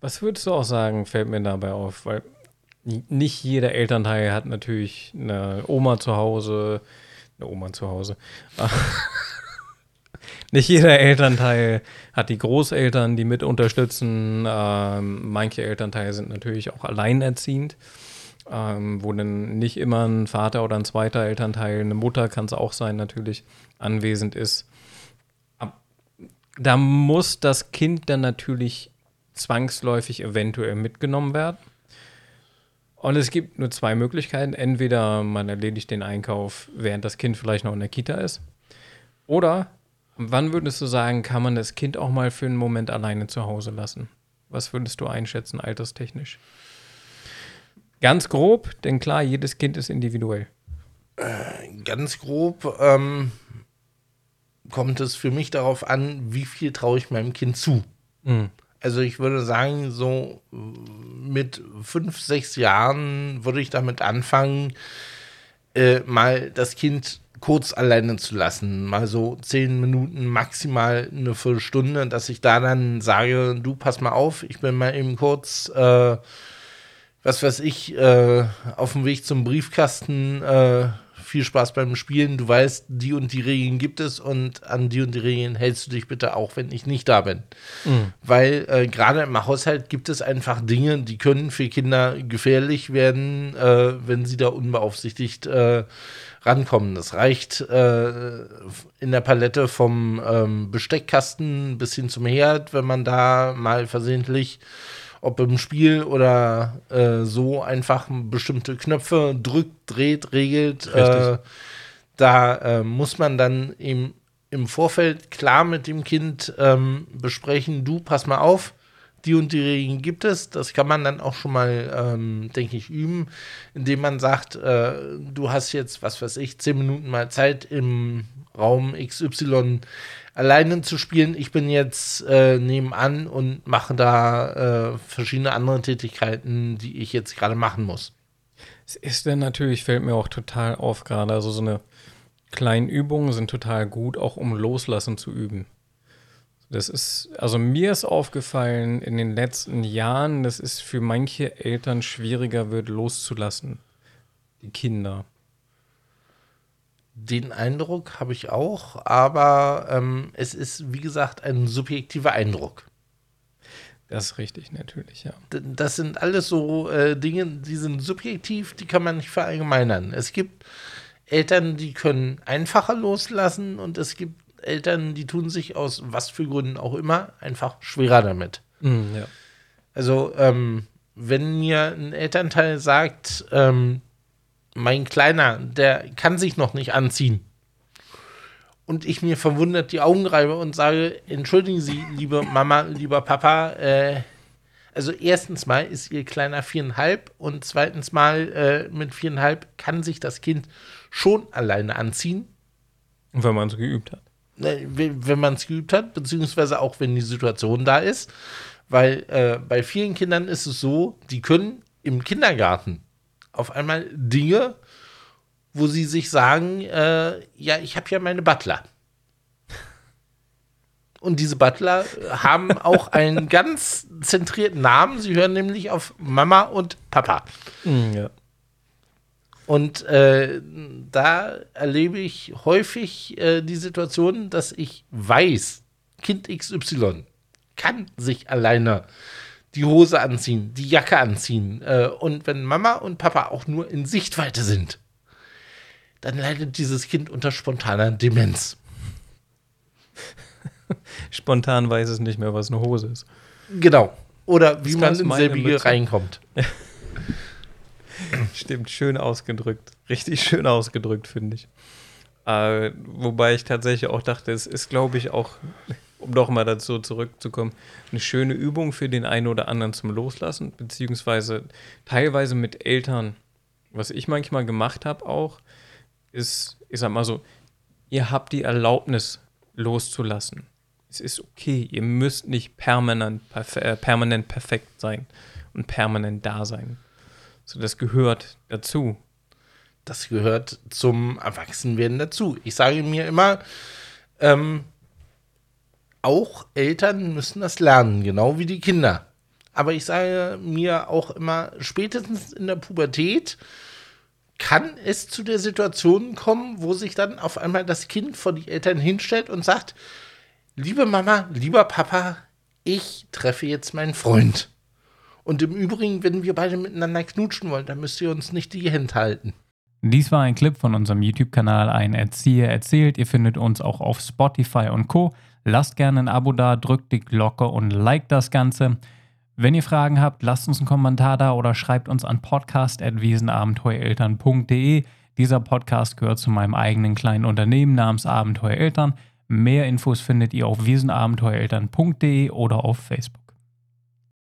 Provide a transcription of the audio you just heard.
Was würdest du auch sagen, fällt mir dabei auf? Weil nicht jeder Elternteil hat natürlich eine Oma zu Hause, eine Oma zu Hause. nicht jeder Elternteil hat die Großeltern, die mit unterstützen. Ähm, manche Elternteile sind natürlich auch alleinerziehend, ähm, wo dann nicht immer ein Vater oder ein zweiter Elternteil, eine Mutter kann es auch sein, natürlich anwesend ist. Da muss das Kind dann natürlich zwangsläufig eventuell mitgenommen werden. Und es gibt nur zwei Möglichkeiten. Entweder man erledigt den Einkauf, während das Kind vielleicht noch in der Kita ist. Oder wann würdest du sagen, kann man das Kind auch mal für einen Moment alleine zu Hause lassen? Was würdest du einschätzen, alterstechnisch? Ganz grob, denn klar, jedes Kind ist individuell. Äh, ganz grob ähm, kommt es für mich darauf an, wie viel traue ich meinem Kind zu. Mhm. Also ich würde sagen, so mit fünf, sechs Jahren würde ich damit anfangen, äh, mal das Kind kurz alleine zu lassen. Mal so zehn Minuten, maximal eine Viertelstunde, dass ich da dann sage, du pass mal auf, ich bin mal eben kurz, äh, was weiß ich, äh, auf dem Weg zum Briefkasten äh, viel Spaß beim Spielen. Du weißt, die und die Regeln gibt es und an die und die Regeln hältst du dich bitte auch, wenn ich nicht da bin. Mhm. Weil äh, gerade im Haushalt gibt es einfach Dinge, die können für Kinder gefährlich werden, äh, wenn sie da unbeaufsichtigt äh, rankommen. Das reicht äh, in der Palette vom ähm, Besteckkasten bis hin zum Herd, wenn man da mal versehentlich ob im Spiel oder äh, so einfach bestimmte Knöpfe drückt, dreht, regelt. Äh, da äh, muss man dann im, im Vorfeld klar mit dem Kind ähm, besprechen, du pass mal auf, die und die Regeln gibt es. Das kann man dann auch schon mal, ähm, denke ich, üben, indem man sagt, äh, du hast jetzt, was weiß ich, zehn Minuten mal Zeit im Raum XY alleine zu spielen. Ich bin jetzt äh, nebenan und mache da äh, verschiedene andere Tätigkeiten, die ich jetzt gerade machen muss. Es ist denn natürlich, fällt mir auch total auf gerade, also so eine kleinen Übungen sind total gut, auch um Loslassen zu üben. Das ist, also mir ist aufgefallen in den letzten Jahren, dass es für manche Eltern schwieriger wird, loszulassen. Die Kinder. Den Eindruck habe ich auch, aber ähm, es ist, wie gesagt, ein subjektiver Eindruck. Das ist richtig, natürlich, ja. Das sind alles so äh, Dinge, die sind subjektiv, die kann man nicht verallgemeinern. Es gibt Eltern, die können einfacher loslassen und es gibt Eltern, die tun sich aus was für Gründen auch immer einfach schwerer damit. Mm, ja. Also, ähm, wenn mir ein Elternteil sagt, ähm, mein Kleiner, der kann sich noch nicht anziehen. Und ich mir verwundert die Augen reibe und sage, entschuldigen Sie, liebe Mama, lieber Papa, äh, also erstens mal ist Ihr Kleiner viereinhalb und zweitens mal äh, mit viereinhalb kann sich das Kind schon alleine anziehen. Wenn man es geübt hat. Ne, wenn man es geübt hat, beziehungsweise auch wenn die Situation da ist. Weil äh, bei vielen Kindern ist es so, die können im Kindergarten auf einmal Dinge, wo sie sich sagen, äh, ja, ich habe ja meine Butler. Und diese Butler haben auch einen ganz zentrierten Namen. Sie hören nämlich auf Mama und Papa. Mm, ja. Und äh, da erlebe ich häufig äh, die Situation, dass ich weiß, Kind XY kann sich alleine die Hose anziehen, die Jacke anziehen. Äh, und wenn Mama und Papa auch nur in Sichtweite sind, dann leidet dieses Kind unter spontaner Demenz. Spontan weiß es nicht mehr, was eine Hose ist. Genau. Oder wie man in selbige reinkommt. Stimmt, schön ausgedrückt. Richtig schön ausgedrückt, finde ich. Äh, wobei ich tatsächlich auch dachte, es ist, glaube ich, auch um doch mal dazu zurückzukommen, eine schöne Übung für den einen oder anderen zum Loslassen, beziehungsweise teilweise mit Eltern. Was ich manchmal gemacht habe auch, ist, ich sag mal so, ihr habt die Erlaubnis loszulassen. Es ist okay, ihr müsst nicht permanent, perf äh, permanent perfekt sein und permanent da sein. So, das gehört dazu. Das gehört zum Erwachsenwerden dazu. Ich sage mir immer, ähm, auch Eltern müssen das lernen, genau wie die Kinder. Aber ich sage mir auch immer, spätestens in der Pubertät kann es zu der Situation kommen, wo sich dann auf einmal das Kind vor die Eltern hinstellt und sagt, liebe Mama, lieber Papa, ich treffe jetzt meinen Freund. Und im Übrigen, wenn wir beide miteinander knutschen wollen, dann müsst ihr uns nicht die Hände halten. Dies war ein Clip von unserem YouTube-Kanal Ein Erzieher erzählt. Ihr findet uns auch auf Spotify und Co. Lasst gerne ein Abo da, drückt die Glocke und liked das Ganze. Wenn ihr Fragen habt, lasst uns einen Kommentar da oder schreibt uns an podcast.wiesenabenteuereltern.de. Dieser Podcast gehört zu meinem eigenen kleinen Unternehmen namens Abenteuereltern. Mehr Infos findet ihr auf wiesenabenteuereltern.de oder auf Facebook.